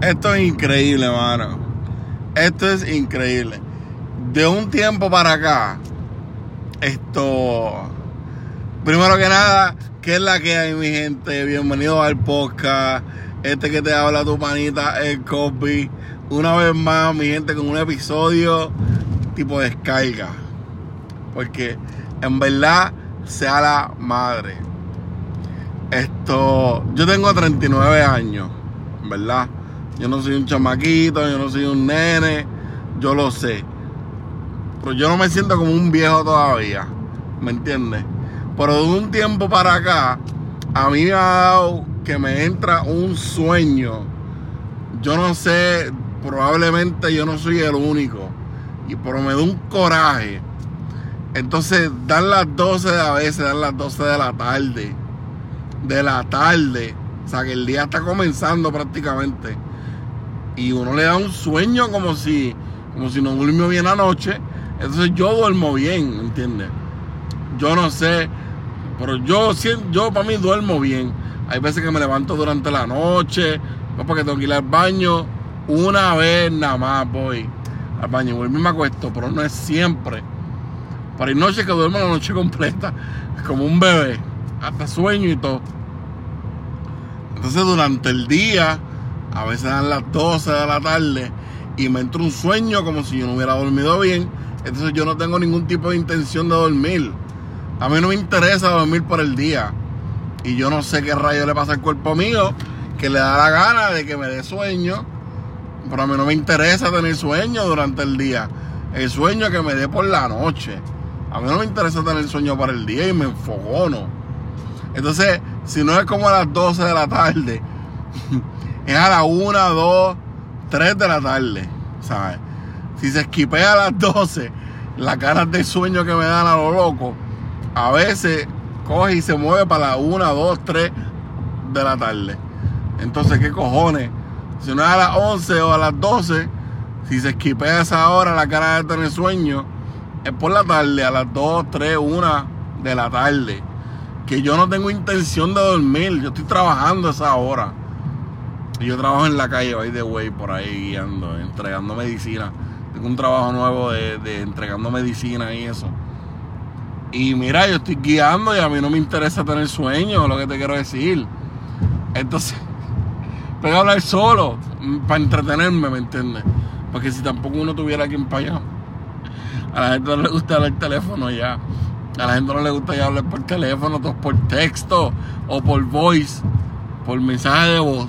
Esto es increíble, mano. Esto es increíble. De un tiempo para acá, esto. Primero que nada, ¿qué es la que hay, mi gente? Bienvenido al podcast. Este que te habla tu panita, el Copy. Una vez más, mi gente, con un episodio tipo descarga. Porque en verdad, sea la madre. Esto. Yo tengo 39 años, ¿verdad? Yo no soy un chamaquito, yo no soy un nene, yo lo sé. Pero yo no me siento como un viejo todavía, ¿me entiendes? Pero de un tiempo para acá, a mí me ha dado que me entra un sueño. Yo no sé, probablemente yo no soy el único. Y pero me da un coraje. Entonces, dan las 12 de a veces, dan las 12 de la tarde. De la tarde. O sea, que el día está comenzando prácticamente y uno le da un sueño como si, como si no durmió bien anoche. Entonces yo duermo bien, ¿entiendes? Yo no sé, pero yo, yo para mí duermo bien. Hay veces que me levanto durante la noche, no porque tengo que ir al baño. Una vez nada más voy al baño, vuelvo y me acuesto, pero no es siempre. Para hay noches que duermo la noche completa, como un bebé, hasta sueño y todo. Entonces durante el día a veces dan las 12 de la tarde y me entra un sueño como si yo no hubiera dormido bien. Entonces yo no tengo ningún tipo de intención de dormir. A mí no me interesa dormir por el día. Y yo no sé qué rayo le pasa al cuerpo mío que le da la gana de que me dé sueño. Pero a mí no me interesa tener sueño durante el día. El sueño que me dé por la noche. A mí no me interesa tener sueño para el día y me enfogono. Entonces, si no es como a las 12 de la tarde es a las 1, 2, 3 de la tarde, ¿sabes? Si se esquipea a las 12, la cara de sueño que me dan a lo loco, a veces coge y se mueve para las 1, 2, 3 de la tarde. Entonces, ¿qué cojones? Si no es a las 11 o a las 12, si se esquipea esa hora la cara de tener sueño, es por la tarde, a las 2, 3, 1 de la tarde. Que yo no tengo intención de dormir, yo estoy trabajando esa hora. Yo trabajo en la calle, by the way, por ahí guiando, entregando medicina. Tengo un trabajo nuevo de, entregando medicina y eso. Y mira, yo estoy guiando y a mí no me interesa tener sueño, lo que te quiero decir. Entonces, voy a hablar solo, mm, para entretenerme, ¿me entiendes? Porque si tampoco uno tuviera quien para allá. A la gente no le gusta hablar teléfono ya. A la gente no le gusta ya hablar por teléfono, por texto o por voice, por mensaje de voz.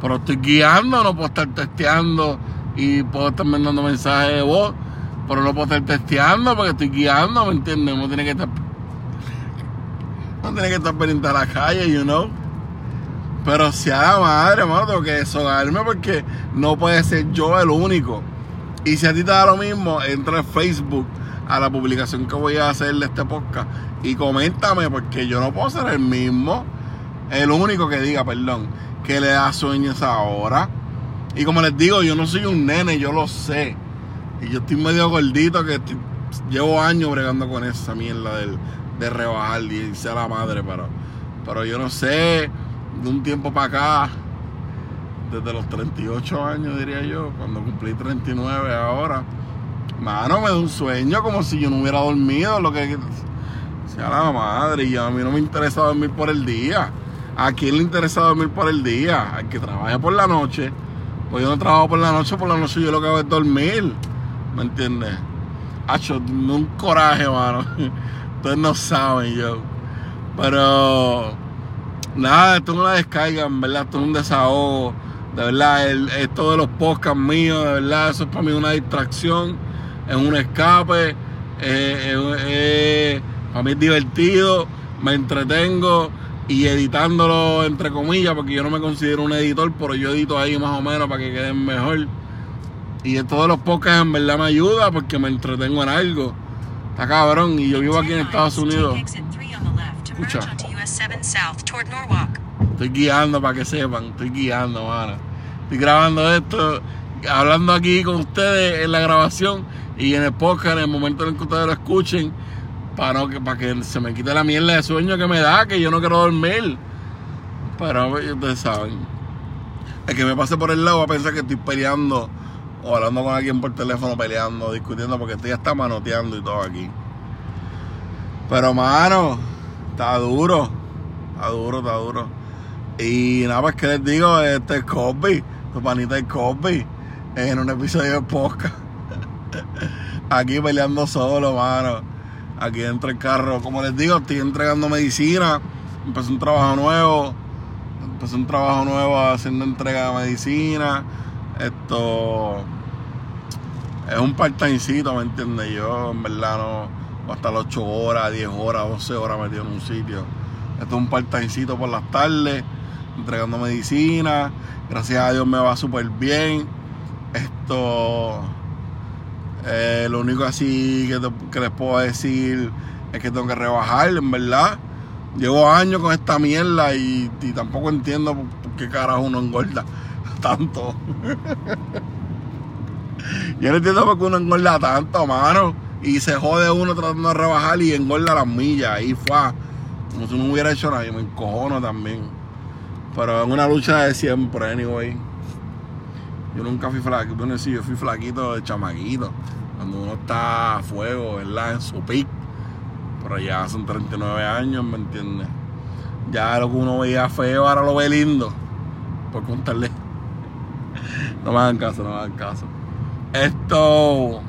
Pero estoy guiando, no puedo estar testeando y puedo estar mandando mensajes de voz, pero no puedo estar testeando porque estoy guiando, ¿me entiendes? No tiene que estar. No tiene que estar pendiente a la calle, you know. Pero si a la madre, hermano, tengo que deshogarme porque no puede ser yo el único. Y si a ti te da lo mismo, entra a Facebook a la publicación que voy a hacer de este podcast y coméntame porque yo no puedo ser el mismo, el único que diga, perdón que le da sueños ahora. Y como les digo, yo no soy un nene, yo lo sé. Y yo estoy medio gordito que llevo años bregando con esa mierda de, de rebajar y ser la madre, pero, pero yo no sé, de un tiempo para acá, desde los 38 años diría yo, cuando cumplí 39 ahora, mano, me da un sueño como si yo no hubiera dormido, lo que sea la madre, y a mí no me interesa dormir por el día. ¿A quién le interesa dormir por el día? Al que trabaja por la noche. Pues yo no trabajo por la noche, por la noche yo lo que hago es dormir. ¿Me entiendes? Hacho, un coraje, mano. Ustedes no saben yo. Pero nada, esto es una descarga, en verdad, esto es un desahogo. De verdad, el, esto de los podcasts míos, de verdad, eso es para mí una distracción, es un escape, para mí es divertido, me entretengo y editándolo entre comillas, porque yo no me considero un editor, pero yo edito ahí más o menos para que queden mejor. Y de todos los podcasts en verdad me ayuda porque me entretengo en algo. Está cabrón, y yo vivo aquí en Estados Unidos. Escucha. Estoy guiando para que sepan, estoy guiando, mano. Estoy grabando esto, hablando aquí con ustedes en la grabación y en el podcast, en el momento en el que ustedes lo escuchen para, que, para que se me quite la mierda de sueño que me da, que yo no quiero dormir. Pero ustedes saben. el que me pase por el lado va a pensar que estoy peleando o hablando con alguien por teléfono, peleando, discutiendo, porque estoy ya está manoteando y todo aquí. Pero, mano, está duro. Está duro, está duro. Y nada más que les digo, este es Cosby, tu panita es Cosby, en un episodio de podcast. Aquí peleando solo, mano. Aquí dentro del carro. Como les digo, estoy entregando medicina. Empecé un trabajo nuevo. Empecé un trabajo nuevo haciendo entrega de medicina. Esto es un part-timecito, ¿me entiendes? Yo, en verdad, no hasta las 8 horas, 10 horas, 12 horas metido en un sitio. Esto es un part-timecito por las tardes, entregando medicina. Gracias a Dios me va súper bien. Esto, eh, lo único así que, les puedo decir es que tengo que rebajar, en verdad. Llevo años con esta mierda y, y tampoco entiendo por, qué carajo uno engorda tanto. Yo no entiendo por qué uno engorda tanto, mano. Y se jode uno tratando de rebajar y engorda las millas. Y fue como si no hubiera hecho nada. Y me encojono también. Pero es una lucha de siempre, anyway. Yo nunca fui flaquito. Bueno, sí, yo fui flaquito de chamaquito. Cuando uno está a fuego, ¿verdad? En su pic. Pero ya son 39 años, ¿me entiendes? Ya lo que uno veía feo, ahora lo ve lindo. Por contarle. No me hagan caso, no me hagan caso. Esto.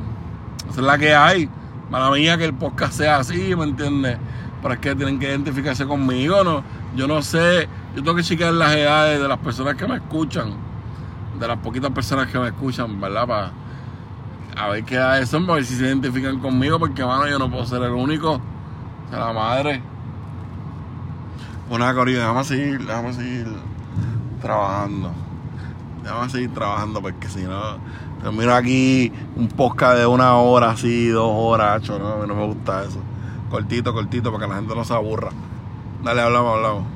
Esa es la que hay. Mala mía que el podcast sea así, ¿me entiendes? Pero es que tienen que identificarse conmigo, ¿no? Yo no sé. Yo tengo que chequear las edades de las personas que me escuchan. De las poquitas personas que me escuchan, ¿verdad? Para a ver qué edades son, para ver si se identifican conmigo, porque, mano, yo no puedo ser el único. O sea, la madre. Una corrida, déjame seguir, déjame seguir trabajando. Déjame seguir trabajando, porque si no mira aquí un podcast de una hora, así, dos horas, no, no me gusta eso. Cortito, cortito, para que la gente no se aburra. Dale, hablamos, hablamos.